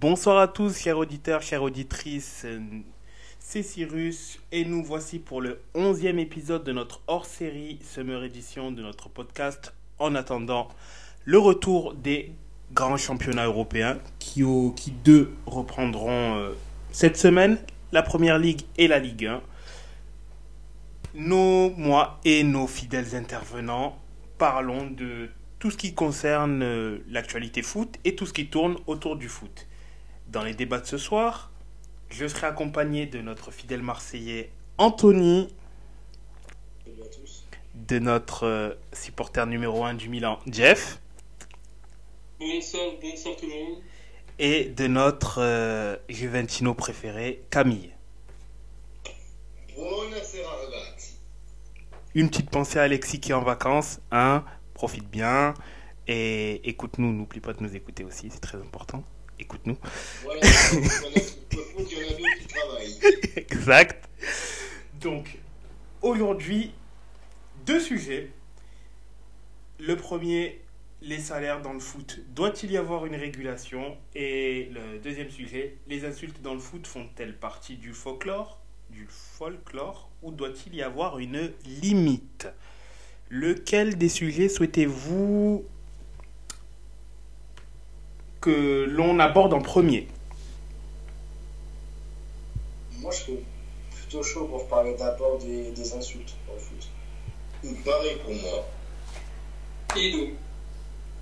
Bonsoir à tous, chers auditeurs, chères auditrices. C'est Cyrus et nous voici pour le 11e épisode de notre hors-série Summer Edition de notre podcast en attendant le retour des grands championnats européens qui, deux reprendront euh, cette semaine, la Première Ligue et la Ligue 1. Nos, moi et nos fidèles intervenants parlons de tout ce qui concerne euh, l'actualité foot et tout ce qui tourne autour du foot. Dans les débats de ce soir, je serai accompagné de notre fidèle Marseillais Anthony, Salut à tous. de notre euh, supporter numéro 1 du Milan Jeff, Bonsoir, bonsoir tout le monde. et de notre euh, Juventino préféré Camille. Une petite pensée à Alexis qui est en vacances, hein, profite bien et écoute-nous, n'oublie pas de nous écouter aussi, c'est très important. Écoute-nous. Voilà, il y en a qui peuvent il y en a d'autres qui travaillent. Exact. Donc, aujourd'hui, deux sujets. Le premier, les salaires dans le foot. Doit-il y avoir une régulation? Et le deuxième sujet, les insultes dans le foot font-elles partie du folklore, du folklore ou doit-il y avoir une limite? Lequel des sujets souhaitez-vous que l'on aborde en premier Moi, je suis plutôt chaud pour parler d'abord des, des insultes dans le foot. Pareil pour moi. Et donc,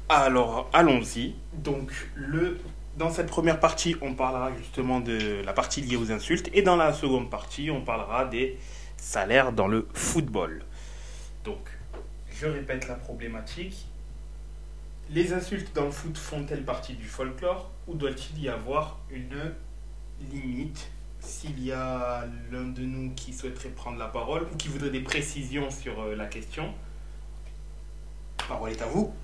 Alors, allons-y. Donc, le, dans cette première partie, on parlera justement de la partie liée aux insultes. Et dans la seconde partie, on parlera des salaires dans le football. Donc, je répète la problématique. Les insultes dans le foot font-elles partie du folklore ou doit-il y avoir une limite S'il y a l'un de nous qui souhaiterait prendre la parole ou qui voudrait des précisions sur euh, la question, parole est à vous.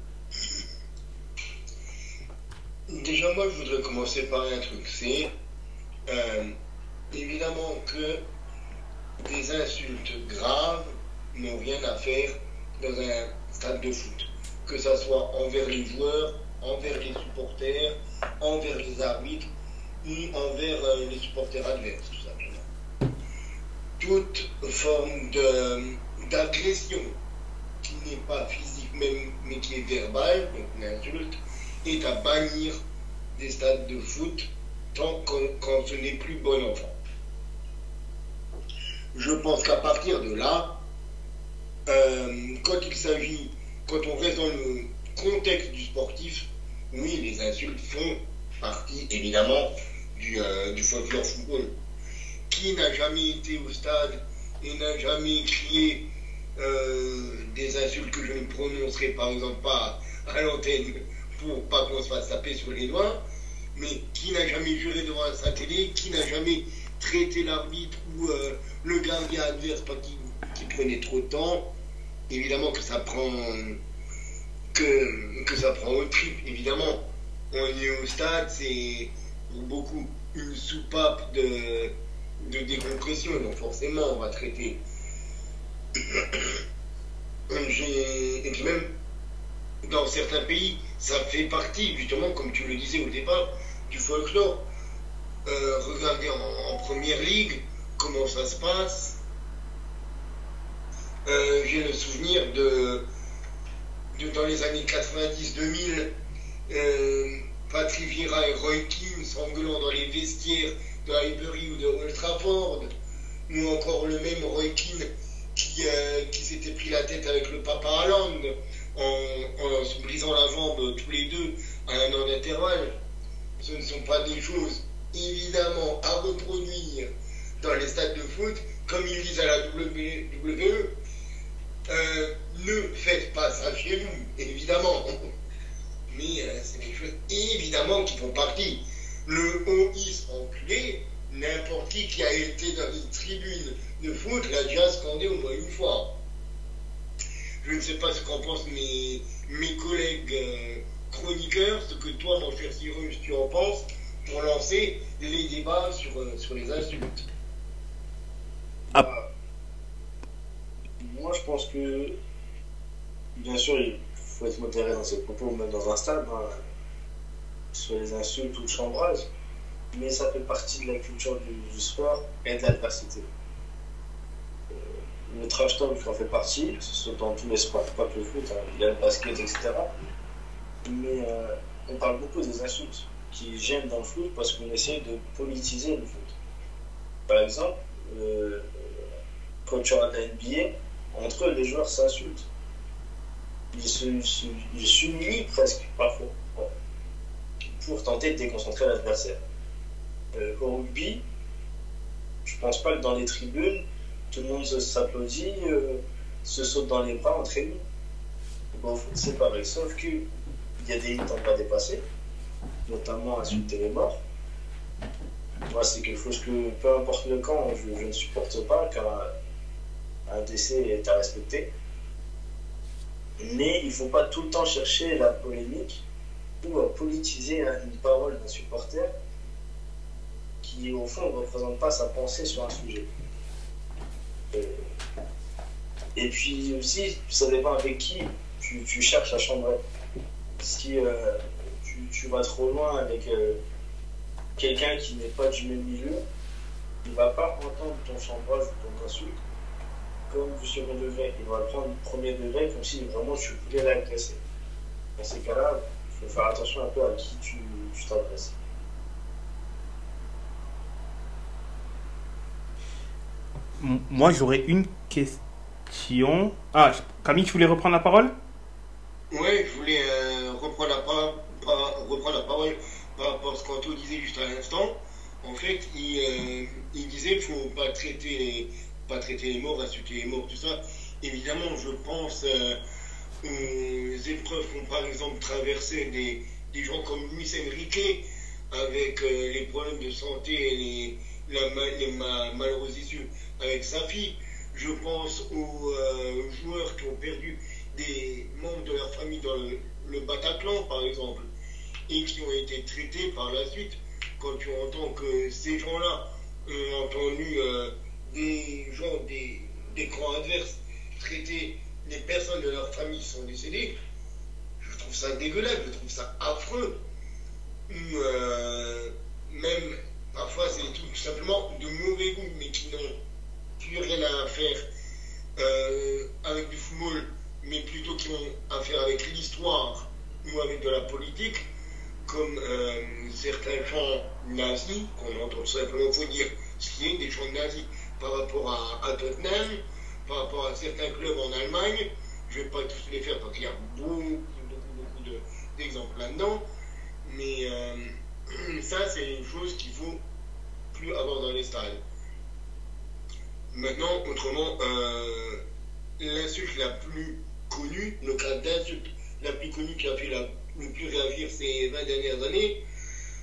Déjà, moi, je voudrais commencer par un truc. C'est euh, évidemment que des insultes graves n'ont rien à faire dans un stade de foot. Que ça soit envers les joueurs, envers les supporters, envers les arbitres ou envers euh, les supporters adverses, tout simplement. Toute forme d'agression qui n'est pas physique même, mais qui est verbale, donc une insulte, est à bannir des stades de foot tant qu'on- quand ce n'est plus bon enfant. Je pense qu'à partir de là, euh, quand il s'agit, quand on reste dans le contexte du sportif, oui, les insultes font partie évidemment du, euh, du folklore football. Qui n'a jamais été au stade et n'a jamais crié euh, des insultes que je ne prononcerai par exemple pas à l'antenne pour pas qu'on se fasse taper sur les doigts, mais qui n'a jamais juré devant sa télé, qui n'a jamais traité l'arbitre ou euh, le gardien adverse parce qu'il prenait trop de temps, évidemment que ça prend que, que ça prend au trip, évidemment. On est au stade, c'est beaucoup une soupape de, de décompression, donc forcément on va traiter. Et puis même dans certains pays, ça fait partie, justement, comme tu le disais au départ, du folklore. Euh, regardez en, en première ligue comment ça se passe. Euh, J'ai le souvenir de, dans les années 90-2000, euh, Patrick Vieira et Roy Keane s'engueulant dans les vestiaires de Highbury ou de Old ou encore le même Roy Keane qui, euh, qui s'était pris la tête avec le papa Haaland en, en se brisant la jambe tous les deux à un an d'intervalle. Ce ne sont pas des choses évidemment à reproduire dans les stades de foot, comme ils disent à la WWE. Euh, ne faites pas ça chez vous, évidemment. Mais euh, c'est des choses évidemment qui font partie. Le OIS enculé, n'importe qui qui a été dans une tribune de foot l'a déjà scandé au moins une fois. Je ne sais pas ce qu'en pensent mes, mes collègues euh, chroniqueurs, ce que toi, mon cher Cyrus, tu en penses, pour lancer les débats sur, sur les insultes. Ah. Moi, je pense que, bien sûr, il faut être modéré dans ses propos, même dans un stade, hein, sur les insultes ou le chambrage. mais ça fait partie de la culture du, sport et de l'adversité. Euh, le trash talk en fait partie, ce soit dans tous les sports, pas que le foot, hein. il y a le basket, etc. Mais euh, on parle beaucoup des insultes qui gênent dans le foot parce qu'on essaie de politiser le foot. Par exemple, euh, quand tu as la NBA, entre eux, les joueurs s'insultent. Ils s'humilient presque parfois pour tenter de déconcentrer l'adversaire. Euh, au rugby, je pense pas que dans les tribunes, tout le monde s'applaudit, euh, se saute dans les bras entre ennemis. Bon, c'est pareil, sauf qu'il y a des limites à ne pas dépasser, notamment insulter les morts. Moi, c'est quelque chose que, peu importe le camp, je, ne supporte pas, car un, décès est à respecter. Mais il ne faut pas tout le temps chercher la polémique ou politiser une parole d'un supporter qui, au fond, ne représente pas sa pensée sur un sujet. Euh, et puis aussi, ça dépend avec qui tu, cherches à chambrer. Si euh, tu, vas trop loin avec euh, quelqu'un qui n'est pas du même milieu, il ne va pas entendre ton chambrage ou ton insulte comme du second degré. Il va le prendre du premier degré comme si vraiment tu voulais l'agresser. Dans ces cas-là, il faut faire attention un peu à qui tu t'adresses. moi, j'aurais une question. Ah, Camille, tu voulais reprendre la parole? Oui, je voulais euh, reprendre, la reprendre, la parole par rapport à ce qu'Anto disait juste à l'instant. En fait, il, euh, il disait qu'il ne faut pas traiter, pas traiter les morts, insulter les morts, tout ça. Évidemment, je pense euh, aux épreuves qu'ont par exemple traversé des, gens comme Luis Enrique avec les problèmes de santé et les, les malheureuses issues avec sa fille. Je pense aux euh, joueurs qui ont perdu des membres de leur famille dans le, Bataclan, par exemple, et qui ont été traités par la suite. Quand tu entends que ces gens-là ont entendu euh, des gens des, des camps adverses traiter les personnes de leur famille qui sont décédées, je trouve ça dégueulasse, je trouve ça affreux. Euh, même parfois c'est tout simplement de mauvais goût, mais qui n'ont plus rien à faire euh, avec du football, mais plutôt qui ont à faire avec l'histoire ou avec de la politique, comme euh, certains chants nazis, qu'on entend simplement faut dire ce qui est des chants nazis par rapport à, Tottenham, par rapport à certains clubs en Allemagne. Je ne vais pas tous les faire parce qu'il y a beaucoup, beaucoup, beaucoup d'exemples là-dedans. Mais euh, ça, c'est une chose qu'il faut plus avoir dans les stades. Maintenant, autrement, euh, l'insulte la plus connue, le cas d'insulte la plus connue qui a fait le plus réagir ces 20 dernières années,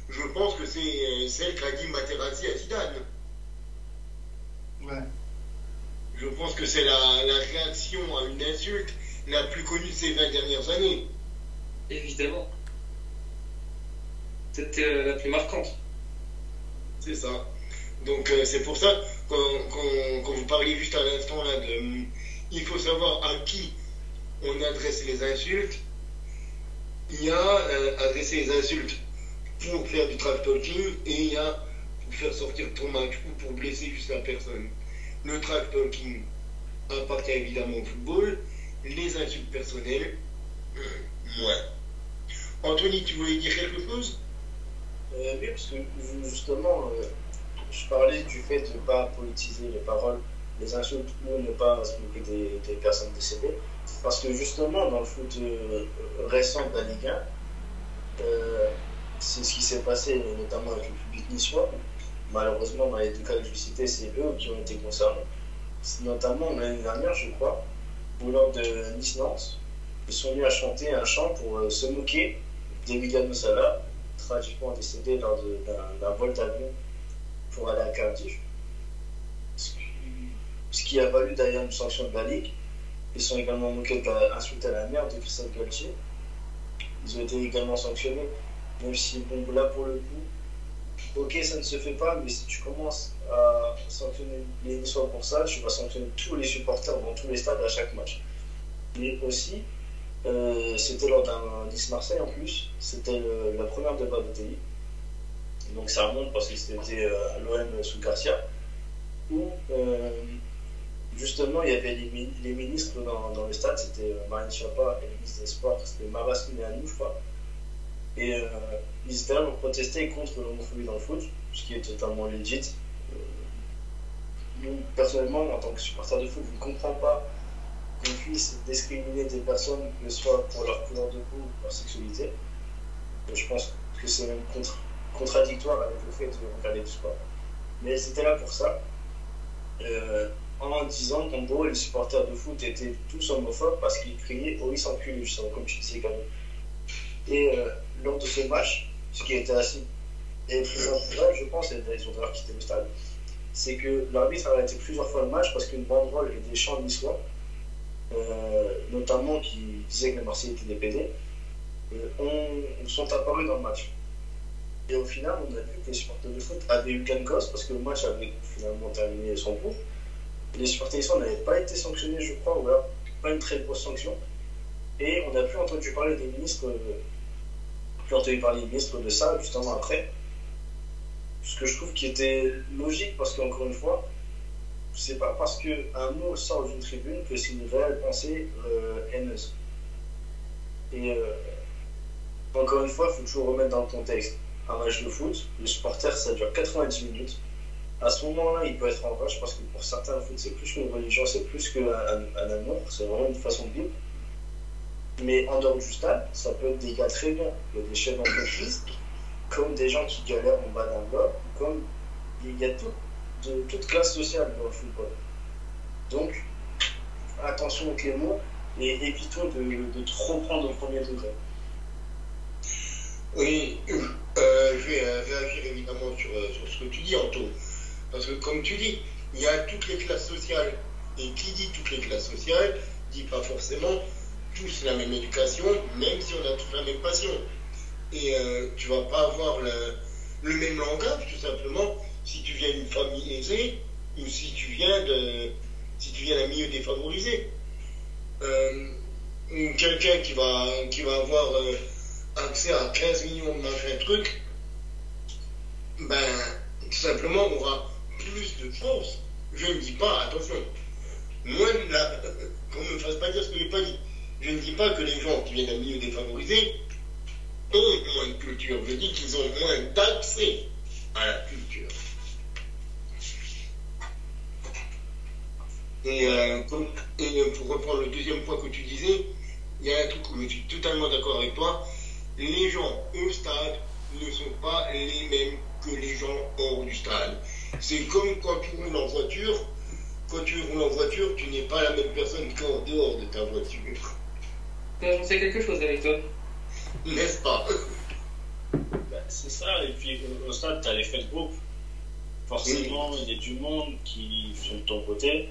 je pense que c'est euh, celle qu'a dit Materazzi à Zidane. Ouais. Je pense que c'est la, la, réaction à une insulte la plus connue de ces 20 dernières années. Évidemment. C'était euh, la plus marquante. C'est ça. Donc euh, c'est pour ça quand, vous parliez juste à l'instant là de il faut savoir à qui on adresse les insultes. Il y a euh, adresser les insultes pour faire du trash talking et il y a faire sortir ton match ou pour blesser juste la personne. Le trash talking appartient évidemment au football. Les insultes personnelles, euh, ouais. Anthony, tu voulais dire quelque chose? Oui, parce que justement, je parlais du fait de ne pas politiser les paroles, les insultes ou ne pas se des, des, personnes décédées. Parce que justement, dans le foot euh, récent de la Ligue 1, euh, c'est ce qui s'est passé notamment avec le public niçois. Malheureusement, dans les deux cas que je citer, c'est eux qui ont été concernés. Notamment l'année dernière, je crois, où lors de Nice-Nantes, ils sont venus à chanter un chant pour euh, se moquer d'Emiliano Sala, tragiquement décédé lors d'un vol d'avion pour aller à Cardiff. Ce qui a valu d'ailleurs une sanction de la Ligue. Ils sont également moqués d'insulter la mère de Christophe Galtier. Ils ont été également sanctionnés. Même si, bon, là pour le coup, ok, ça ne se fait pas, mais si tu commences à sanctionner les Niçois pour ça, tu vas sanctionner tous les supporters dans tous les stades à chaque match. Mais aussi, euh, c'était lors d'un Nice-Marseille en plus, c'était la première de Balotelli Donc ça remonte parce que c'était à l'OM sous Garcia, où justement il y avait les, ministres dans, le stade, c'était Marine Chapa et le ministre des Sports, c'était Maras nous je crois. Et ils étaient là pour protester contre l'homophobie dans le foot, ce qui est totalement legit personnellement, en tant que supporter de foot, je ne comprends pas qu'on puisse discriminer des personnes, que ce soit pour leur couleur de peau ou leur sexualité. je pense que c'est même contradictoire avec le fait de regarder du sport. Mais c'était là pour ça. Euh, en disant qu'en gros, les supporters de foot étaient tous homophobes parce qu'ils criaient Oh, ils s'enculent, comme tu disais, quand Et euh, lors de ce match, ce qui était assez. Et je pense, et ils ont d'ailleurs quitté le stade c'est que l'arbitre a arrêté plusieurs fois le match parce qu'une banderole et des chants niçois, euh, notamment qui disaient que le Marseille était dépédé, euh, sont apparus dans le match. Et au final, on a vu que les supporters de foot avaient eu gain cause parce que le match avait finalement terminé son cours. Les supporters n'avaient pas été sanctionnés, je crois, ou alors pas une très grosse sanction. Et on n'a plus entendu parler des ministres, euh, plus entendu parler des ministres de ça justement après ce que je trouve qui était logique, parce qu'encore une fois, c'est pas parce qu'un mot sort d'une tribune que c'est une réelle pensée euh, haineuse. Et euh, encore une fois, il faut toujours remettre dans le contexte. Un match de foot, le supporter, ça dure 90 minutes. À ce moment-là, il peut être en rage parce que pour certains, le foot, c'est plus qu'une religion, c'est plus qu'un un amour, c'est vraiment une façon de vivre. Mais en dehors du stade, ça peut être des cas très bien. Il y a des chefs d'entreprise comme des gens qui galèrent en bas d'un bloc, comme il y a tout, de, toute classe sociale dans le football. Donc, attention les mots et évitons de, trop prendre au premier degré. Oui, euh, je vais euh, réagir évidemment sur, euh, sur, ce que tu dis, Anto. Parce que comme tu dis, il y a toutes les classes sociales. Et qui dit toutes les classes sociales, dit pas forcément tous la même éducation, même si on a tous la même passion et euh, tu vas pas avoir le, même langage, tout simplement, si tu viens d'une famille aisée ou si tu viens de si tu viens d'un milieu défavorisé. Euh, quelqu'un qui va, qui va avoir euh, accès à 15 millions de machin trucs, ben, tout simplement, aura plus de chance. Je ne dis pas, attention, moins la, qu'on ne me fasse pas dire ce que je n'ai pas dit. Je ne dis pas que les gens qui viennent d'un milieu défavorisé ont moins de culture. Je dis qu'ils ont moins d'accès à la culture. Et, euh, pour reprendre le deuxième point que tu disais, il y a un truc où je suis totalement d'accord avec toi. Les gens au stade ne sont pas les mêmes que les gens hors du stade. C'est comme quand tu roules en voiture. Quand tu roules en voiture, tu n'es pas la même personne qu'en dehors de ta voiture. J'en sais quelque chose avec toi n'est-ce pas? Ben, C'est ça, et puis au stade, tu as l'effet de groupe. Forcément, il y a du monde qui sont de ton côté.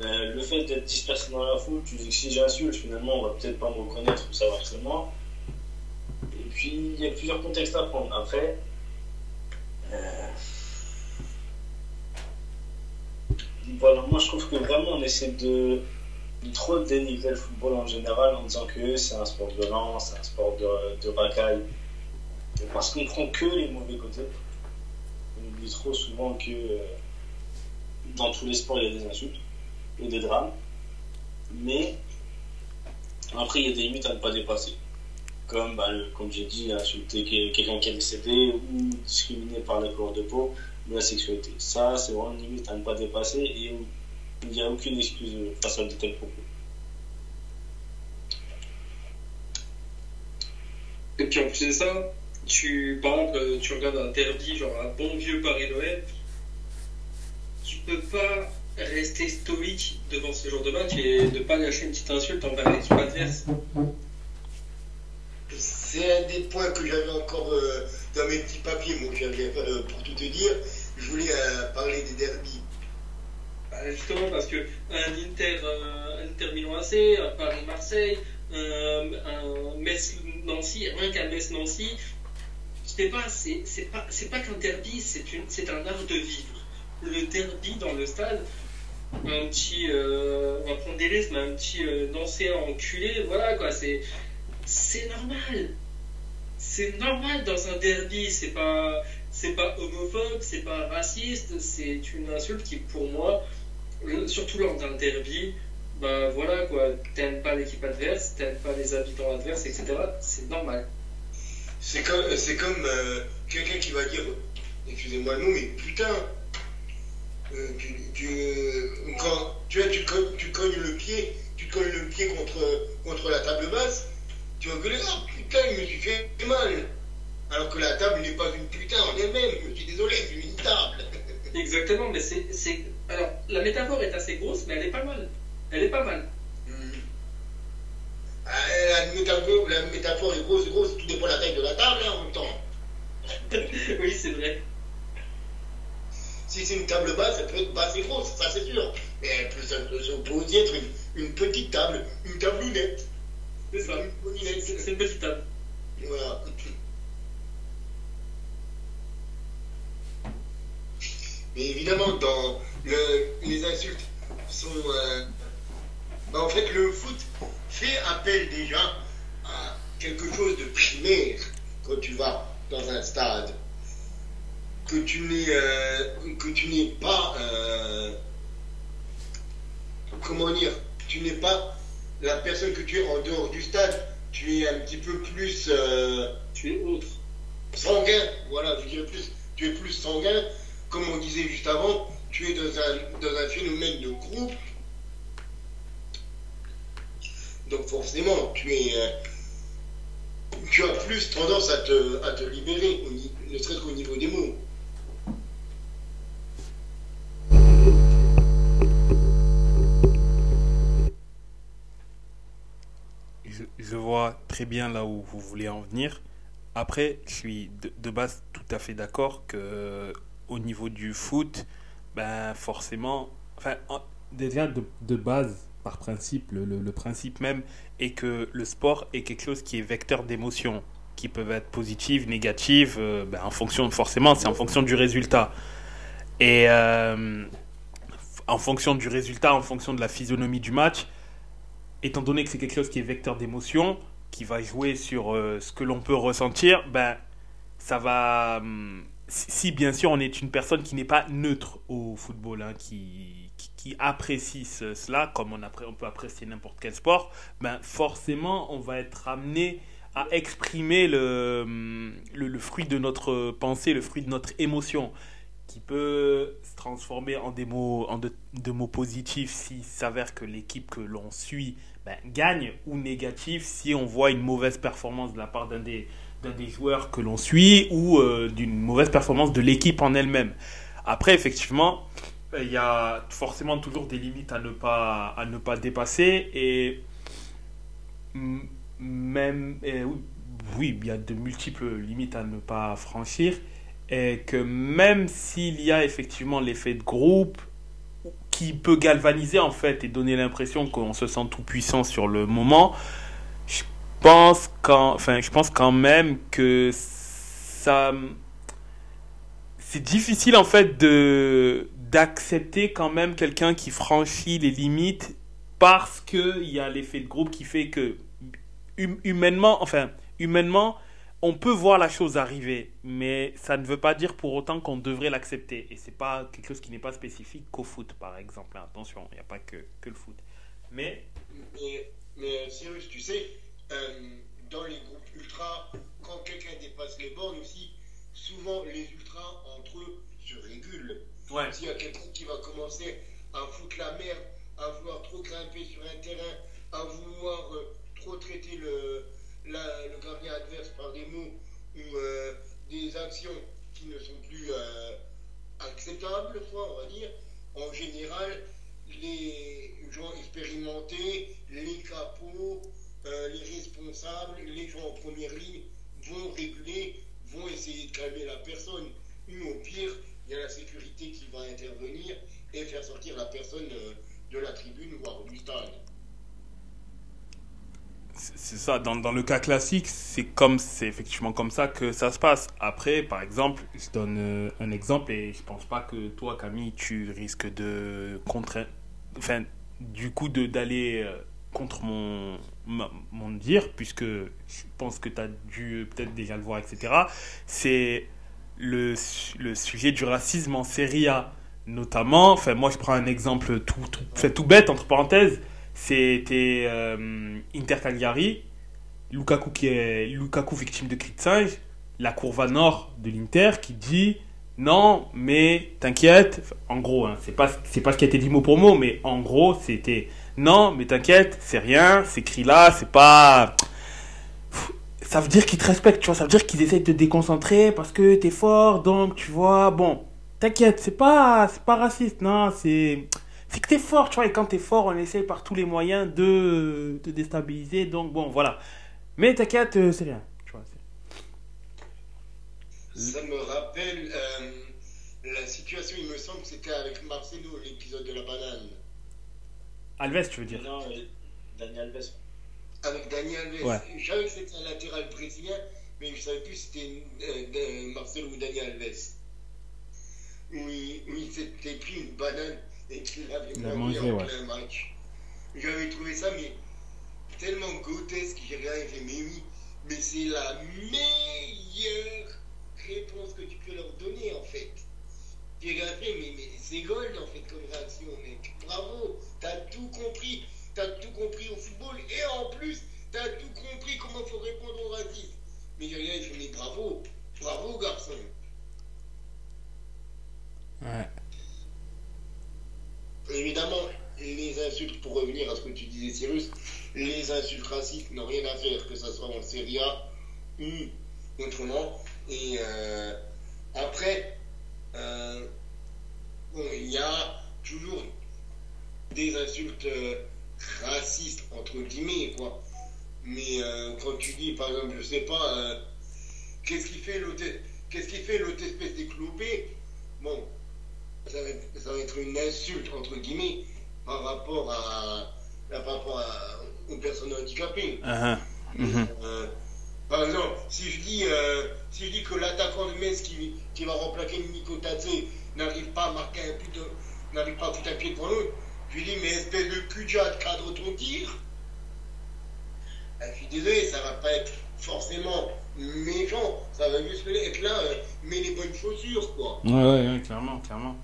Euh, le fait d'être dispersé dans la foule, tu dis que si j'insulte, finalement, on va peut-être pas me reconnaître ou savoir que c'est moi. Et puis, il y a plusieurs contextes à prendre. Après, euh, voilà, moi je trouve que vraiment on essaie de trop dénigrer le football en général en disant que c'est un sport violent, c'est un sport de, de. Parce qu'on prend que les mauvais côtés. On oublie trop souvent que euh, dans tous les sports, il y a des insultes et des drames. Mais après, il y a des limites à ne pas dépasser. Comme, bah, comme j'ai dit, insulter quelqu'un qui est décédé ou discriminer par la couleur de peau ou la sexualité. Ça, c'est vraiment une limite à ne pas dépasser et il n'y a aucune excuse face à de tels propos. Et puis en plus de ça, tu, par exemple, tu regardes un derby, genre un bon vieux Paris-Noël, tu peux pas rester stoïque devant ce genre de match et ne pas lâcher une petite insulte envers les adverses. C'est un des points que j'avais encore euh, dans mes petits papiers, moi, euh, pour tout te dire. Je voulais euh, parler des derbies. Bah, justement parce que un Inter, un Inter Milan AC, un Paris Marseille, un, un Metz Nancy, rien qu'un Metz Nancy, c'est pas c'est pas c'est pas qu'un derby, c'est c'est un art de vivre. Le derby dans le stade, un petit euh, risques, mais un petit euh, enculé, voilà quoi, c'est c'est normal. C'est normal dans un derby, c'est pas c'est pas homophobe, c'est pas raciste, c'est une insulte qui, pour moi, surtout lors d'un derby, bah voilà quoi, t'aimes pas l'équipe adverse, t'aimes pas les habitants adverses, etc. C'est normal. C'est comme, c'est comme euh, quelqu'un qui va dire, excusez-moi non, mais putain, euh, tu, tu, quand, tu, vois, tu, tu cognes le pied, tu cognes le pied contre, contre la table basse, tu vas gueuler, oh putain, il me suis fait mal. Alors que la table n'est pas une putain en elle-même, je suis désolé, c'est une table. Exactement, mais c'est. Alors, la métaphore est assez grosse, mais elle est pas mal. Elle est pas mal. Hmm. Ah, la, métaphore, la, métaphore, est grosse, grosse, tout dépend de la taille de la table hein, en même temps. oui, c'est vrai. Si c'est une table basse, elle peut être basse et grosse, ça c'est sûr. Mais elle peut, ça, peut aussi être une, petite table, une tablounette. C'est ça. C'est une petite table. Voilà. Mais évidemment, dans le, les insultes sont. Euh, bah, en fait, le foot fait appel déjà à quelque chose de primaire quand tu vas dans un stade. Que tu n'es euh, que tu n'es pas. Euh, comment dire Tu n'es pas la personne que tu es en dehors du stade. Tu es un petit peu plus. tu es autre. Sanguin, voilà, je dirais plus. Tu es plus sanguin comme on disait juste avant, tu es dans un, dans un phénomène de groupe. Donc forcément, tu es, euh, tu as plus tendance à te, à te libérer, ne serait-ce qu'au niveau des mots. Je, vois très bien là où vous voulez en venir. Après, je suis de, de base tout à fait d'accord que au niveau du foot, ben forcément, enfin, déjà de, base, par principe, le, principe même est que le sport est quelque chose qui est vecteur d'émotions, qui peuvent être positives, négatives, euh, ben, en fonction, forcément, c'est en fonction du résultat. Et euh, en fonction du résultat, en fonction de la physionomie du match, étant donné que c'est quelque chose qui est vecteur d'émotions, qui va jouer sur euh, ce que l'on peut ressentir, ben, ça va. Hum, si bien sûr on est une personne qui n'est pas neutre au football, hein, qui, qui, apprécie cela, comme on, peut apprécier n'importe quel sport, ben forcément on va être amené à exprimer le, le, fruit de notre pensée, le fruit de notre émotion, qui peut se transformer en des mots, en de, mots positifs s'il s'avère que l'équipe que l'on suit ben, gagne, ou négatif si on voit une mauvaise performance de la part d'un des des joueurs que l'on suit ou euh, d'une mauvaise performance de l'équipe en elle-même. Après, effectivement, il y a forcément toujours des limites à ne pas, à ne pas dépasser et même, oui, il y a de multiples limites à ne pas franchir et que même s'il y a effectivement l'effet de groupe qui peut galvaniser en fait et donner l'impression qu'on se sent tout puissant sur le moment, pense quand, enfin, je pense quand même que ça, c'est difficile en fait de d'accepter quand même quelqu'un qui franchit les limites parce que il y a l'effet de groupe qui fait que hum, humainement, enfin, humainement, on peut voir la chose arriver, mais ça ne veut pas dire pour autant qu'on devrait l'accepter. Et c'est pas quelque chose qui n'est pas spécifique qu'au foot, par exemple. Attention, il n'y a pas que, que le foot. Mais. Mais, mais Cyrus, tu sais, euh, dans les groupes ultras, quand quelqu'un dépasse les bornes aussi, souvent les ultras entre eux se régulent. S'il y a quelqu'un qui va commencer à foutre la merde, à vouloir trop grimper sur un terrain, à vouloir euh, trop traiter le, le gardien adverse par des mots ou euh, des actions qui ne sont plus acceptables, quoi, on va dire, en général, les gens expérimentés, les capots, euh, les responsables, les gens en première ligne vont réguler, vont essayer de calmer la personne. Ou au pire, il y a la sécurité qui va intervenir et faire sortir la personne euh, de la tribune, voire du stade. C'est ça, dans, dans, le cas classique, c'est comme c'est effectivement comme ça que ça se passe. Après, par exemple, je donne euh, un exemple et je pense pas que toi, Camille, tu risques de contraindre, enfin, du coup, d'aller contre mon, mon dire, puisque je pense que tu as dû peut-être déjà le voir, etc., c'est le, le sujet du racisme en Serie A, notamment, enfin moi je prends un exemple tout, tout, tout bête, entre parenthèses, c'était euh, Inter Cagliari, Lukaku, qui est, Lukaku victime de cris de singe, la courva nord de l'Inter qui dit non, mais t'inquiète, en gros, hein, c'est pas, c'est pas ce qui a été dit mot pour mot, mais en gros, c'était non, mais t'inquiète, c'est rien, ces cris-là, c'est pas. Ça veut dire qu'ils te respectent, tu vois, ça veut dire qu'ils essayent de te déconcentrer parce que t'es fort, donc tu vois, bon, t'inquiète, c'est pas, c'est pas raciste, non, c'est. C'est que t'es fort, tu vois, et quand t'es fort, on essaye par tous les moyens de te déstabiliser, donc bon, voilà. Mais t'inquiète, euh, c'est rien. Ça me rappelle euh, la situation, il me semble que c'était avec Marcelo, l'épisode de la banane. Alves, tu veux dire Non, euh, Daniel Alves. Avec Daniel Alves. Ouais. Je savais que c'était un latéral brésilien, mais je ne savais plus si c'était euh, Marcelo ou Daniel Alves. Où il, il s'était pris une banane et qu'il l'avait mangé mangé, en ouais. plein match. J'avais trouvé ça, mais tellement grotesque, j'ai j'ai fait, mais oui, mais c'est la meilleure réponse que tu peux leur donner, en fait. J'ai regardé, mais, mais c'est gold, en fait, comme réaction, mec. Bravo, t'as tout compris. T'as tout compris au football, et en plus, t'as tout compris comment faut répondre au racisme. Mais j'ai fait, mais bravo, bravo, garçon. Ouais. Évidemment, les insultes, pour revenir à ce que tu disais, Cyrus, les insultes racistes n'ont rien à faire, que ce soit en Serie A ou autrement. Et euh, après, euh, bon, il y a toujours des insultes euh, racistes, entre guillemets, quoi. Mais euh, quand tu dis, par exemple, je sais pas, euh, qu'est-ce qui fait l'autre qu'est-ce qui fait l'autre espèce d'éclopé? Bon, ça va, être, ça va être une insulte, entre guillemets, par rapport à, par rapport à- aux personnes handicapées. Uh-huh. Mhm. Euh, par exemple, si je dis, euh, si je dis que l'attaquant de Metz qui, qui va remplacer Nico Tadze n'arrive pas à marquer un but, de- n'arrive pas à foutre un pied devant l'autre, je lui dis, mais espèce de cul cadre ton tir. Ah, je suis désolé, ça va pas être forcément méchant, ça va juste être là, euh, mets les bonnes chaussures, quoi. Ouais, ouais, ouais, clairement, clairement.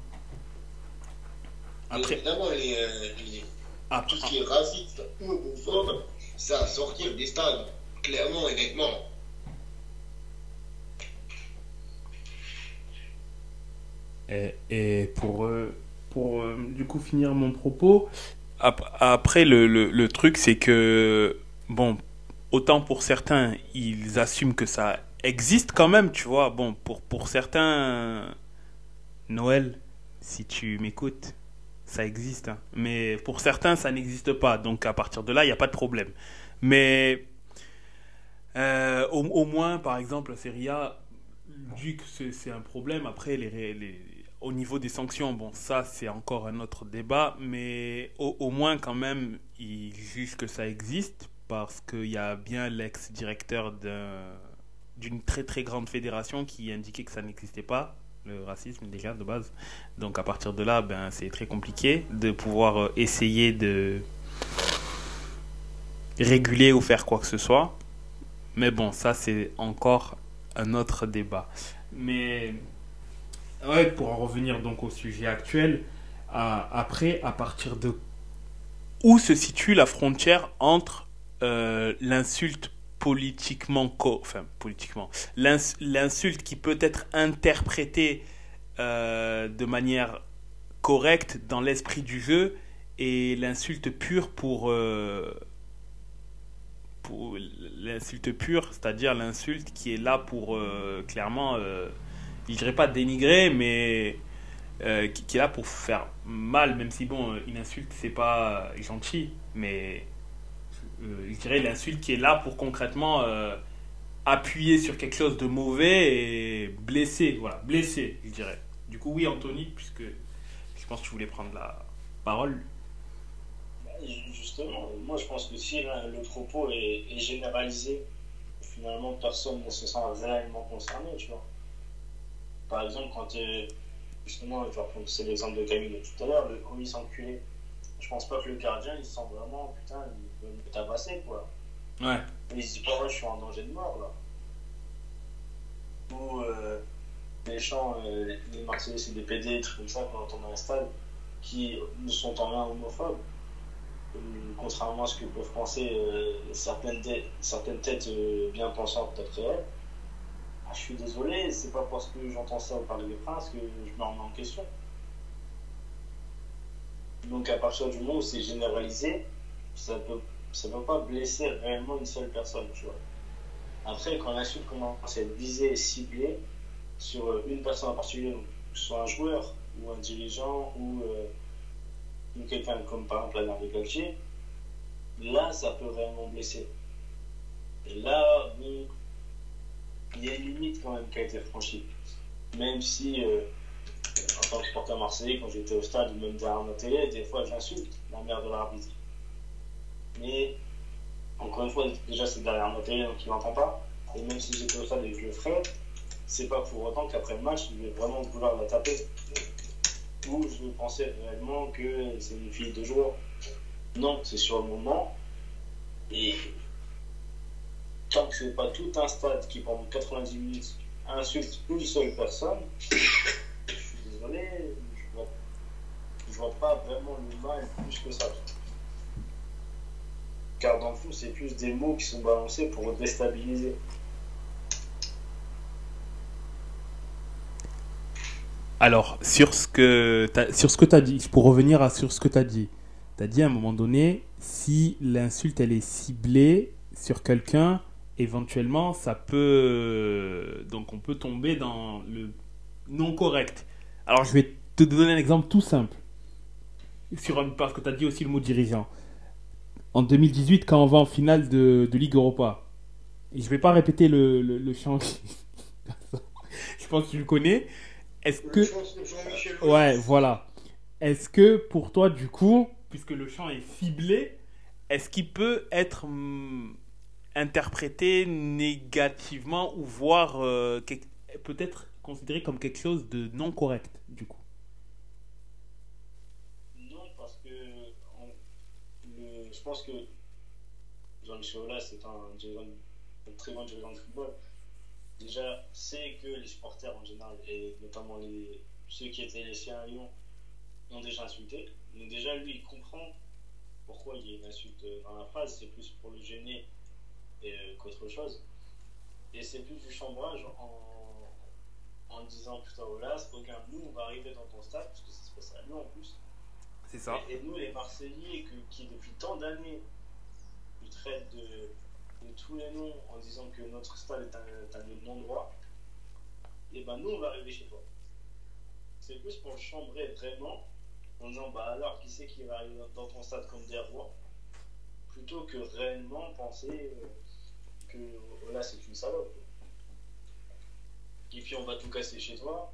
Après, évidemment, les, euh, les- après, tout ce qui est raciste ou homophobe, ça à sortir des stades, clairement et nettement. Et, et pour, euh, pour euh, du coup finir mon propos, ap- après le, le, le truc c'est que, bon, autant pour certains, ils assument que ça existe quand même, tu vois. Bon, pour, pour certains, Noël, si tu m'écoutes, ça existe. hein. Mais pour certains, ça n'existe pas. Donc à partir de là, il n'y a pas de problème. Mais euh, au, moins, par exemple, la Serie A, vu que c'est un problème, après, les, au niveau des sanctions, bon, ça, c'est encore un autre débat, mais au, moins, quand même, ils jugent que ça existe parce qu'il y a bien l'ex-directeur d'un- d'une très très grande fédération qui indiquait que ça n'existait pas, le racisme déjà de base. Donc à partir de là, ben, c'est très compliqué de pouvoir euh, essayer de réguler ou faire quoi que ce soit. Mais bon, ça c'est encore un autre débat. Mais ouais, pour en revenir donc au sujet actuel, après, à partir de où se situe la frontière entre euh, l'insulte politiquement, co- enfin politiquement, l'ins- l'insulte qui peut être interprétée euh, de manière correcte dans l'esprit du jeu et l'insulte pure pour euh, l'insulte pure, c'est-à-dire l'insulte qui est là pour euh, clairement, euh, je dirais pas dénigrer, mais euh, qui, qui est là pour faire mal, même si bon, une insulte c'est pas gentil, mais euh, je dirais l'insulte qui est là pour concrètement euh, appuyer sur quelque chose de mauvais et blesser, voilà, blesser, je dirais. Du coup, oui, Anthony, puisque je pense que tu voulais prendre la parole. Justement, moi je pense que si là, le propos est, est généralisé, finalement personne ne se sent réellement concerné, tu vois. Par exemple, quand euh, justement, c'est l'exemple de Camille de tout à l'heure, le commis s'enculé. Je pense pas que le gardien il se sent vraiment, putain, il veut me tabasser quoi. Ouais. Il se dit pas, ouais, je suis en danger de mort là. Ou, euh, les chants, euh, les Marseillais, c'est des PD, des trucs comme ça qu'on entend dans les stades, qui sont en rien homophobes. Euh, contrairement à ce que peuvent penser euh, certaines, têtes, certaines têtes euh, bien pensantes d'après elles. Ah, je suis désolé, c'est pas parce que j'entends ça au Parc des Princes que je me remets en question. Donc à partir du moment où c'est généralisé, ça peut, ça peut pas blesser réellement une seule personne, tu vois. Après, quand l'insulte commence à être visée et ciblée sur une personne en particulier, que ce soit un joueur ou un dirigeant ou quelqu'un comme par exemple mère de Galtier, là, ça peut réellement blesser. Et là, bon, il y a une limite quand même qui a été franchie. Même si, euh, en tant que supporter marseillais, quand j'étais au stade ou même derrière ma télé, des fois j'insulte la mère de l'arbitre. Mais, encore une fois, déjà c'est derrière ma télé donc il n'entend pas. Et même si j'étais au stade et que je le ferais, c'est pas pour autant qu'après le match, je vais vraiment vouloir la taper. Ou je penser réellement que c'est une fille de jour. Non, c'est sur le moment. Et tant que c'est pas tout un stade qui pendant 90 minutes insulte une seule personne, je suis désolé, je vois, vois pas vraiment le mal plus que ça. Car dans le fond, c'est plus des mots qui sont balancés pour déstabiliser. Alors, sur ce que tu as dit, pour revenir à sur ce que tu as dit, tu as dit à un moment donné, si l'insulte elle est ciblée sur quelqu'un, éventuellement ça peut donc on peut tomber dans le non correct. Alors je vais te donner un exemple tout simple. Sur un, parce que tu as dit aussi le mot dirigeant. En 2018, quand on va en finale de, de Ligue Europa, et je vais pas répéter le, le, le chant, je pense que tu le connais. Est-ce que. Ouais, voilà. Est-ce que pour toi, du coup, puisque le chant est ciblé, est-ce qu'il peut être hum, interprété négativement ou voire euh, peut-être considéré comme quelque chose de non correct, du coup? Non, parce que on- le- je pense que Jean-Michel c'est un, un très bon dirigeant de football. Déjà, c'est que les supporters en général, et notamment les, ceux qui étaient les siens à Lyon, ont déjà insulté. Donc déjà, lui, il comprend pourquoi il y a une insulte dans la phrase. C'est plus pour le gêner euh, qu'autre chose. Et c'est plus du chambrage en, en disant putain Aulas, regarde, nous, on va arriver dans ton stade, parce que ça se passe à Lyon en plus. C'est Et, et nous, les Marseillais, que- qui depuis tant d'années nous traitent de, de tous les noms en disant que notre stade est un, un non-droit, et ben nous, on va arriver chez toi. C'est plus pour chambrer vraiment en disant bah alors qui c'est qui va arriver dans ton stade comme des rois plutôt que réellement penser euh, que oh là c'est une salope. Et puis on va tout casser chez toi.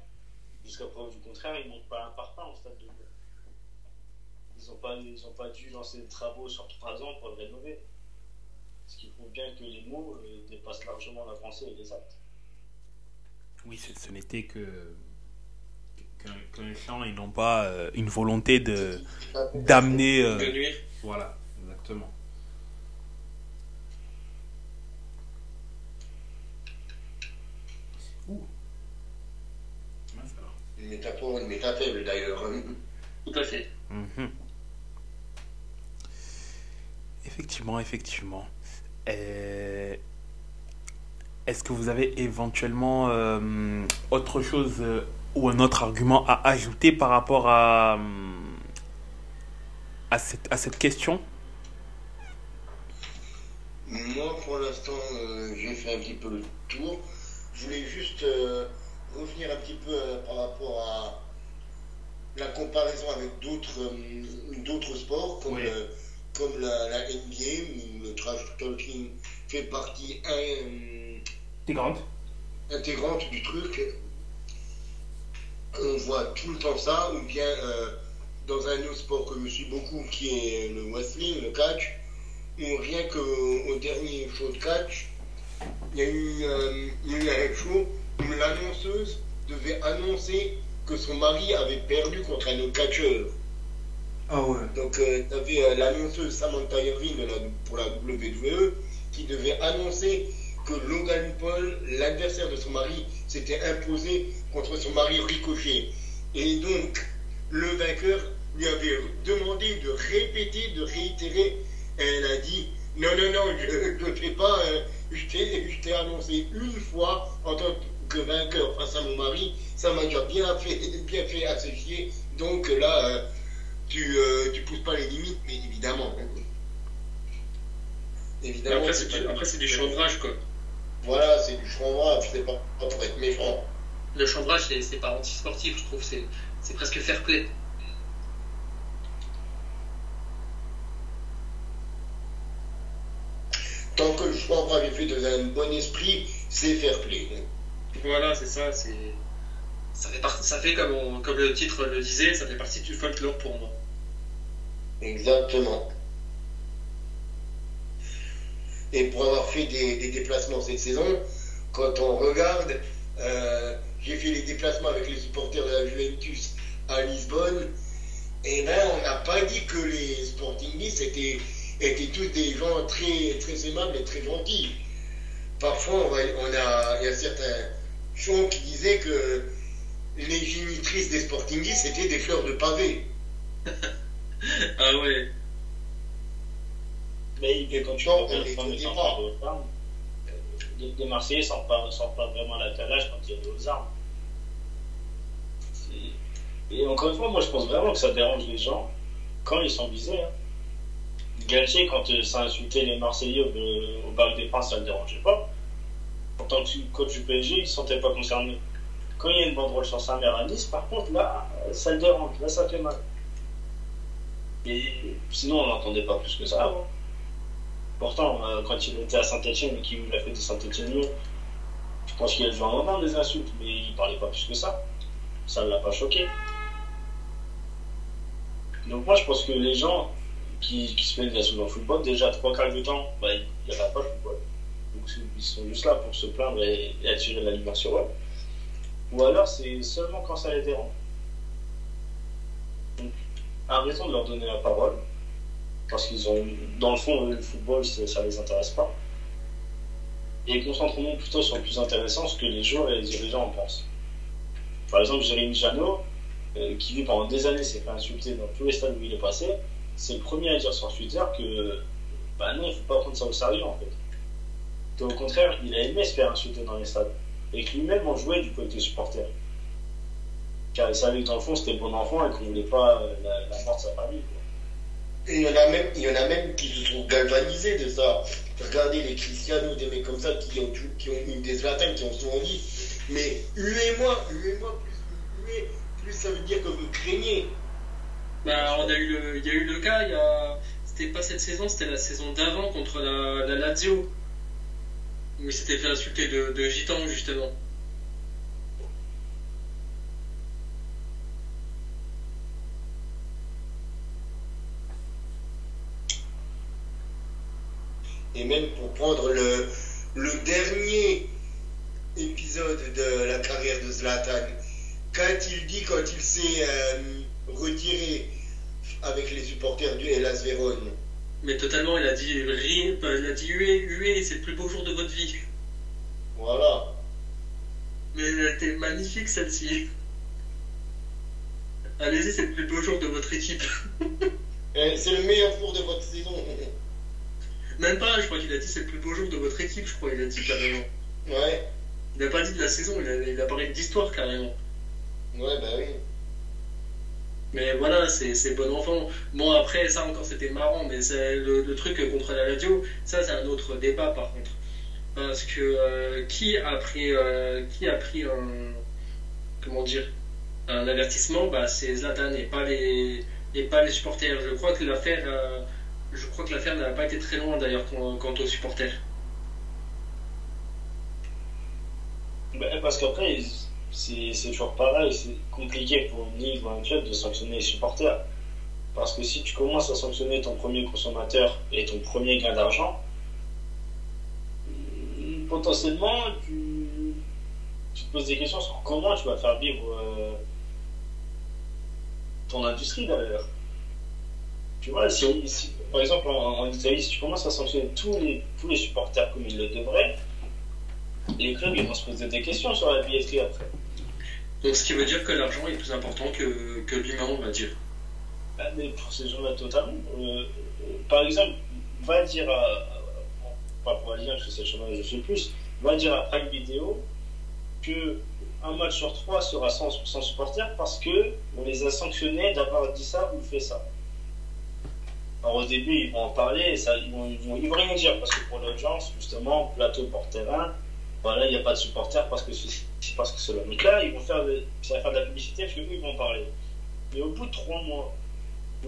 Jusqu'à preuve du contraire, ils montent pas un par un au stade de. Ils n'ont pas, pas dû lancer des travaux sur trois ans pour le rénover. Ce qui prouve bien que les mots euh, dépassent largement la pensée et les actes. Oui, ce, ce n'était que qu'un qu'un chant et non pas euh, une volonté de d'amener. euh, De nuire. Voilà, exactement. Ouh. Une métaphore, une métaphèble d'ailleurs. Tout à fait. Mhm. Effectivement, effectivement. Euh, Est-ce que vous avez éventuellement euh, autre chose euh, ou un autre argument à ajouter par rapport à, à, cette, à cette question? Moi, pour l'instant, euh, j'ai fait un petit peu le tour. Je voulais juste revenir un petit peu par rapport à la comparaison avec d'autres d'autres sports, comme, Oui. Comme la, la NBA, où le trash talking fait partie euh, T'es grande intégrante du truc. On voit tout le temps ça, ou bien euh, dans un autre sport que je suis beaucoup, qui est le wrestling, le catch, où rien qu'au au dernier show de catch, il y a eu, euh, il y a eu un show où l'annonceuse devait annoncer que son mari avait perdu contre un autre catcheur. Ah ouais. Donc, tu avais l'annonceuse Samantha Irving pour la WWE qui devait annoncer que Logan Paul, l'adversaire de son mari, s'était imposée contre son mari Ricochet. Et donc, le vainqueur lui avait demandé de répéter, de réitérer. Et elle a dit Non, non, non, je ne fais pas. euh, je t'ai annoncé une fois en tant que vainqueur face à mon mari. Ça m'a déjà bien fait, bien fait assez chier. Donc là, euh, tu, euh, tu pousses pas les limites, mais évidemment. Évidemment. Après, c'est du, après, c'est du chanvrage, quoi. Voilà, c'est du chanvrage, c'est pas, pas pour être méchant. Le chanvrage, c'est c'est pas anti-sportif, je trouve. C'est c'est presque fair play. Tant que le chanvrage est fait dans un bon esprit, c'est fair play. Voilà, c'est ça. C'est ça fait, partie, ça fait comme, on- comme le titre le disait, ça fait partie du folklore pour moi. Exactement. Et pour avoir fait des, déplacements cette saison, quand on regarde, euh, j'ai fait les déplacements avec les supporters de la Juventus à Lisbonne, et ben on n'a pas dit que les sportingistes étaient, étaient tous des gens très, très aimables et très gentils. Parfois, on, a, il y a certains gens qui disaient que les génitrices des sportingistes étaient des fleurs de pavé. Ah ouais. Mais quand tu euh, les, les Marseillais sortent pas, sortent pas vraiment la calage quand il y a aux armes. Et encore une fois, moi je pense vraiment que ça dérange les gens quand ils sont visés. Hein. Galtier, quand euh, ça insultait les Marseillais au, au Parc des Princes, ça le dérangeait pas. Pourtant, que coach du PSG, il ne se sentait pas concerné. Quand il y a une banderole sur sa mère à Nice, par contre, là, euh, ça le dérange, là, ça fait mal. Et sinon, on n'entendait pas plus que ça avant. Pourtant, euh, quand il était à Saint-Etienne et qu'il a fait de Saint-Etienne, je pense qu'il a dû en entendre des insultes, mais il parlait pas plus que ça. Ça ne l'a pas choqué. Donc moi, je pense que les gens qui, qui se plaignent de la saison de football, déjà trois quarts du temps, bah, il n'y a pas de football. Donc ils sont juste là pour se plaindre et, et attirer la lumière sur eux. Ou alors c'est seulement quand ça les dérange. Donc, arrêtons de leur donner la parole parce qu'ils ont, dans le fond, le football, ça les intéresse pas. Et concentrons-nous plutôt sur le plus intéressant, ce que les joueurs et les dirigeants en pensent. Par exemple, Jérémy Janot, euh, qui lui pendant des années s'est fait insulter dans tous les stades où il est passé, c'est le premier à dire sur Twitter que bah non, il faut pas prendre ça au sérieux en fait. Que, au contraire, il a aimé se faire insulter dans les stades. Et que lui-même en jouait du côté supporter. Car il savait que dans le fond c'était bon enfant et qu'on voulait pas euh, la, la mort de sa famille. quoi. Et il y en a même, il y en a même qui se trouvent galvanisés de ça. Regardez les Cristiano, des mecs comme ça qui ont, qui ont eu des Zlatan, qui ont souvent dit Mais huez-moi, huez-moi, plus vous huez, plus ça veut dire que vous craignez. Bah, on a eu le, il y a eu le cas, il y a, c'était pas cette saison, c'était la saison d'avant contre la, la Lazio, où il s'était fait insulter de, de gitan justement. Et même pour prendre le, le dernier épisode de la carrière de Zlatan, qu'a-t-il dit quand il s'est euh, retiré avec les supporters du Hellas Vérone Mais totalement, il a dit rire, il a dit huer, huer, c'est le plus beau jour de votre vie. Voilà. Mais elle était magnifique celle-ci. Allez-y, c'est le plus beau jour de votre équipe. Euh, C'est le meilleur jour de votre saison. Même pas, je crois qu'il a dit c'est le plus beau jour de votre équipe, je crois, il a dit carrément. Ouais, Il n'a pas dit de la saison, il a, il a parlé d'histoire carrément. ouais, bah oui. Mais voilà, c'est c'est bon enfant. Bon, après, ça encore, c'était marrant, mais c'est le, le truc contre la radio, ça, c'est un autre débat par contre. Parce que euh, qui a pris, euh, qui a pris un, comment dire, un avertissement, bah, c'est Zlatan et pas les, et pas les supporters. Je crois que l'affaire, euh, je crois que l'affaire n'a pas été très loin d'ailleurs quant, aux supporters. Ben, parce qu'après, c'est toujours pareil, c'est compliqué pour une ligue ou un club de sanctionner les supporters. Parce que si tu commences à sanctionner ton premier consommateur et ton premier gain d'argent, hmm, potentiellement, tu, te poses des questions sur comment tu vas faire vivre euh, ton industrie derrière. Tu vois, si, si- par exemple en, en Italie, si tu commences à sanctionner tous les, tous les supporters comme ils le devraient, les clubs ils vont se poser des questions sur la billetterie après. Donc ce qui veut dire que l'argent est plus important que, que l'humain, on va dire. Bah, mais pour ces gens-là, totalement. Euh, euh, par exemple, va dire à. Pas pour dire parce que c'est le chemin que je fais plus. Va dire à Prime Video que un match sur trois sera sans, sans supporters parce que on les a sanctionnés d'avoir dit ça ou fait ça. Alors au début, ils vont en parler, ça, ils, vont, ils, vont, rien dire parce que pour l'audience, justement, plateau porte terrain, voilà, il n'y a pas de supporters parce que c'est parce que c'est là. Donc là, ils vont faire de, ça va faire de la publicité parce que eux, ils vont parler. Mais au bout de trois mois,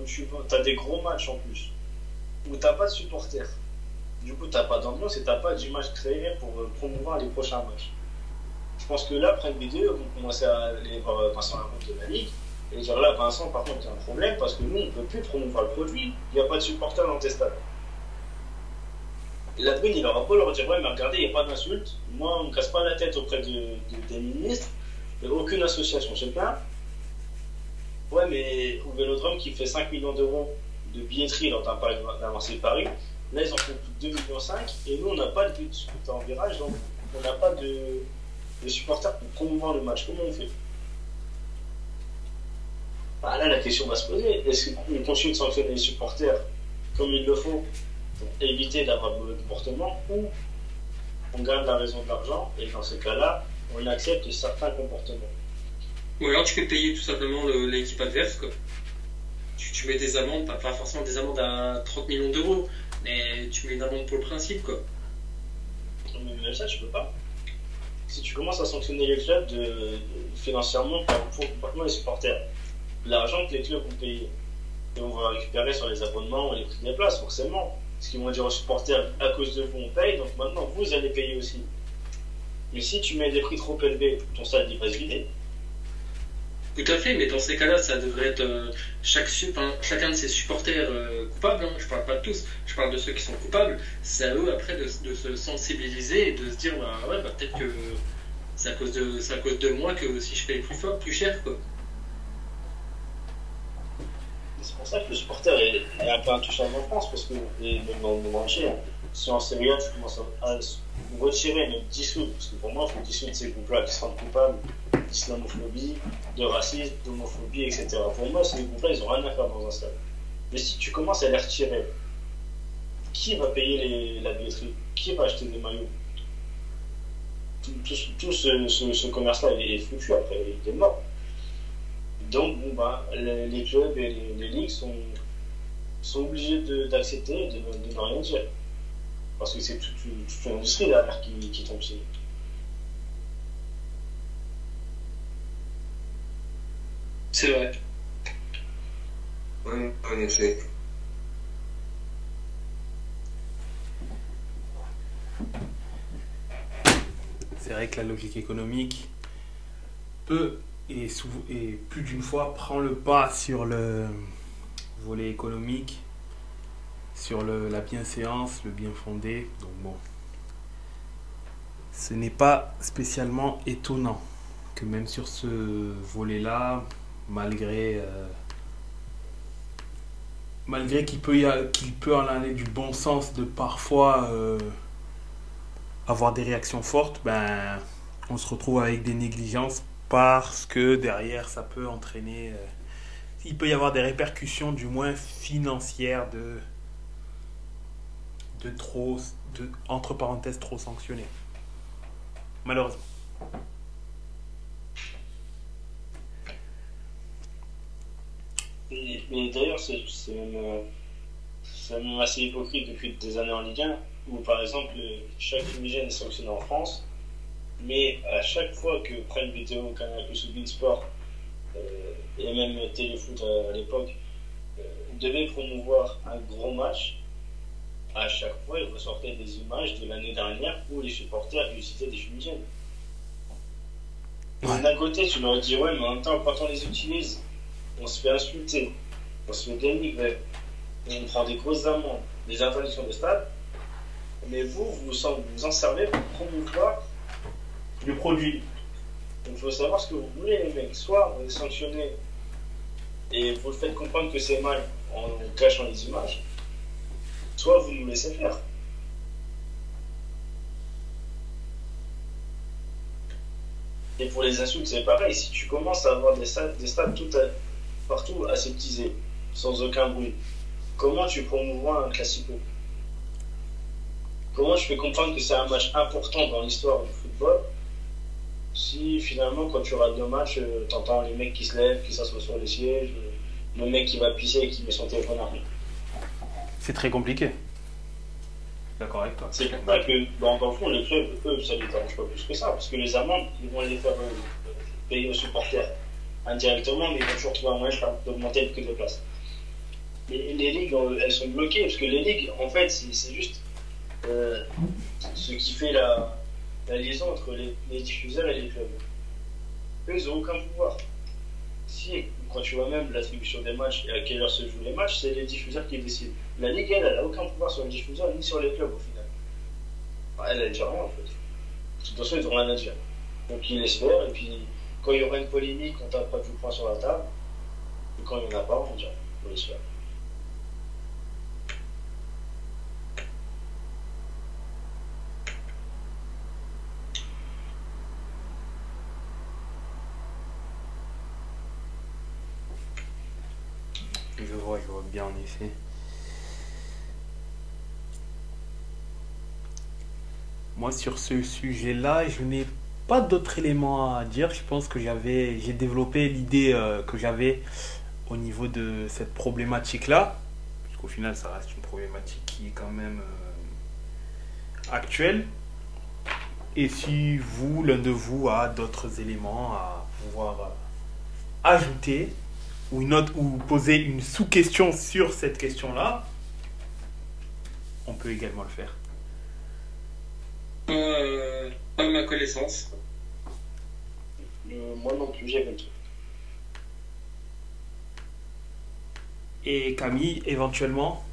tu as des gros matchs en plus, où tu n'as pas de supporters, du coup, tu n'as pas d'ambiance et tu n'as pas d'image créée pour euh, promouvoir les prochains matchs. Je pense que là, après vidéo, vont commencer à aller voir Vincent Lamonde de la Ligue et dire là, Vincent, par contre, il y a un problème parce que nous, on ne peut plus promouvoir le produit, il n'y a pas de supporters dans tes stades. La Brune, il aura pas leur dire Ouais, mais regardez, il n'y a pas d'insulte. Moi, on ne casse pas la tête auprès de, de, des ministres, a aucune association. Sais pas. Ouais, mais au Vélodrome qui fait 5 millions d'euros de billetterie lors d'un Marseille Paris, là, ils en font plus de 2,5 millions et nous, on n'a pas de but en virage, donc on n'a pas de, de supporters pour promouvoir le match. Comment on fait? Bah, Là, la question va se poser est-ce qu'on continue de sanctionner les supporters comme il le faut pour éviter d'avoir de mauvais comportements ou on garde la raison de l'argent et dans ce cas-là, on accepte certains comportements? Ou alors tu peux payer tout simplement l'équipe adverse. Quoi. Tu, tu, mets des amendes, pas, pas, forcément des amendes à 30 millions d'euros, mais tu mets une amende pour le principe. Quoi. Mais même ça, tu peux pas. Si tu commences à sanctionner les clubs de, de, financièrement pour, pour les supporters, l'argent que les clubs ont payé, et on va récupérer sur les abonnements et les prix des places, forcément. Ce qu'ils vont dire aux supporters, à cause de vous, on paye, donc maintenant vous allez payer aussi. Mais si tu mets des prix trop élevés, ton stade il va se vider. Tout à fait, mais dans ces cas-là, ça devrait être euh, chaque, enfin, chacun de ses supporters euh, coupables. Hein. Je parle pas de tous, je parle de ceux qui sont coupables. C'est à eux après de, se sensibiliser et de se dire bah ouais, bah, peut-être que c'est à cause de, à cause de moi que si je paye plus fort, plus cher quoi. C'est pour ça que le supporter est, un peu intouchable en France, parce que, même dans le monde entier, si en Serie tu commences à, à retirer, même dissoudre, parce que pour moi, il faut dissoudre ces groupes-là qui sont coupables d'islamophobie, de racisme, d'homophobie, etc. Pour moi, ces groupes-là, ils n'ont rien à faire dans un stade. Mais si tu commences à les retirer, qui va payer la billetterie? Qui va acheter des maillots? Tout, ce, ce, ce commerce-là, est foutu après, il est mort. Donc, bon, bah, les, les, clubs et les, les, ligues sont, sont obligés d'accepter de, de, de, ne rien dire. Parce que c'est toute, toute, une industrie derrière qui, qui tombe dessus. C'est vrai. Oui, en effet. C'est vrai que la logique économique peut et, et plus d'une fois prend le pas sur le volet économique, sur le, la bienséance, le bien fondé. Donc bon, ce n'est pas spécialement étonnant que même sur ce volet-là, malgré euh, malgré qu'il peut, qu'il peut en aller du bon sens de parfois euh, avoir des réactions fortes, ben, on se retrouve avec des négligences parce que derrière ça peut entraîner euh, il peut y avoir des répercussions du moins financières de de trop de entre parenthèses trop sanctionner malheureusement. Mais d'ailleurs c'est même, même, assez hypocrite depuis des années en Ligue 1 où par exemple chaque fumigène est sanctionné en France mais à chaque fois que Prime Video, Canal Plus ou Beansport euh, et même Téléfoot à, à l'époque euh, devaient promouvoir un gros match, à chaque fois ils ressortaient des images de l'année dernière où les supporters utilisaient des fumigènes. Ouais. D'un côté, tu leur dis ouais, mais en même temps, quand on les utilise, on se fait insulter, on se fait dénigrer, on prend des grosses amendes, des interdictions de stade, mais vous, vous vous en servez pour promouvoir le produit. Donc il faut savoir ce que vous voulez, les mecs. Soit vous les sanctionnez et vous le faites comprendre que c'est mal en cachant les images, soit vous nous laissez faire. Et pour les insultes, c'est pareil. Si tu commences à avoir des stades, des stades partout aseptisés, sans aucun bruit, comment tu promouvois un classico? Comment tu fais comprendre que c'est un match important dans l'histoire du football si finalement, quand tu rates deux matchs, euh, t'entends les mecs qui se lèvent, qui s'assoient sur les sièges, euh, le mec qui va pisser et qui met son téléphone à C'est très compliqué. D'accord avec toi. C'est pour ça que dans, dans le fond, les clubs, eux, ça les dérange pas plus que ça, parce que les amendes, ils vont les faire euh, payer aux supporters indirectement, mais ils vont toujours trouver un moyen d'augmenter le prix de place. Les, les ligues, euh, elles sont bloquées, parce que les ligues, en fait, c'est c'est juste euh, ce qui fait la, la liaison entre les, les diffuseurs et les clubs. Eux, ils n'ont aucun pouvoir. Si, quand tu vois même l'attribution des matchs et à quelle heure se jouent les matchs, c'est les diffuseurs qui décident. La Ligue, elle, elle n'a aucun pouvoir sur les diffuseurs ni sur les clubs au final. Elle, elle gère rien en fait. De toute façon, ils n'ont rien à dire. Donc ils laissent faire, et puis quand il y aura une polémique, on tapera du poing sur la table. Et quand il n'y en a pas, on dira, on laisse faire. Je vois, je vois en effet. Moi, sur ce sujet-là, je n'ai pas d'autres éléments à dire. Je pense que j'avais, j'ai développé l'idée euh, que j'avais au niveau de cette problématique-là. Parce qu'au final, ça reste une problématique qui est quand même euh, actuelle. Et si vous, l'un de vous, a d'autres éléments à pouvoir euh, ajouter, ou une autre ou poser une sous-question sur cette question-là, on peut également le faire. Euh, pas à ma connaissance. Euh, moi non plus, j'ai truc. Et Camille, éventuellement,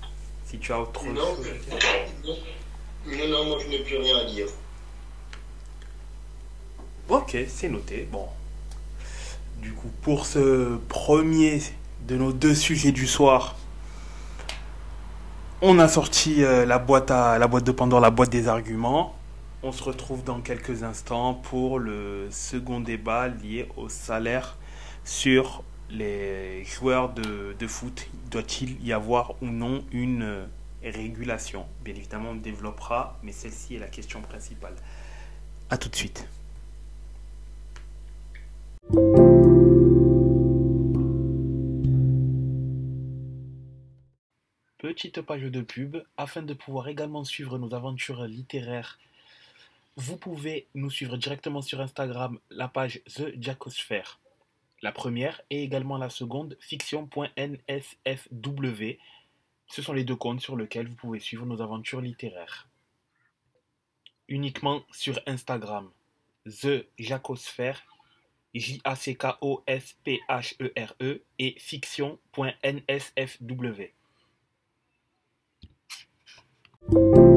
si tu as autre chose. non, non, non, moi je n'ai plus rien à dire. Ok, c'est noté. Bon. Du coup, pour ce premier de nos deux sujets du soir, on a sorti euh, la boîte à la boîte de Pandore, la boîte des arguments. On se retrouve dans quelques instants pour le second débat lié au salaire sur les joueurs de, de foot. Doit-il y avoir ou non une euh, régulation? Bien évidemment, on développera, mais celle-ci est la question principale. A tout de suite. Petite page de pub, afin de pouvoir également suivre nos aventures littéraires, vous pouvez nous suivre directement sur Instagram, la page The Jacosphere. La première et également la seconde, fiction.nsfw. Ce sont les deux comptes sur lesquels vous pouvez suivre nos aventures littéraires. Uniquement sur Instagram, The Jacosphère, J-A-C-K-O-S-P-H-E-R-E et fiction.nsfw. Thank you.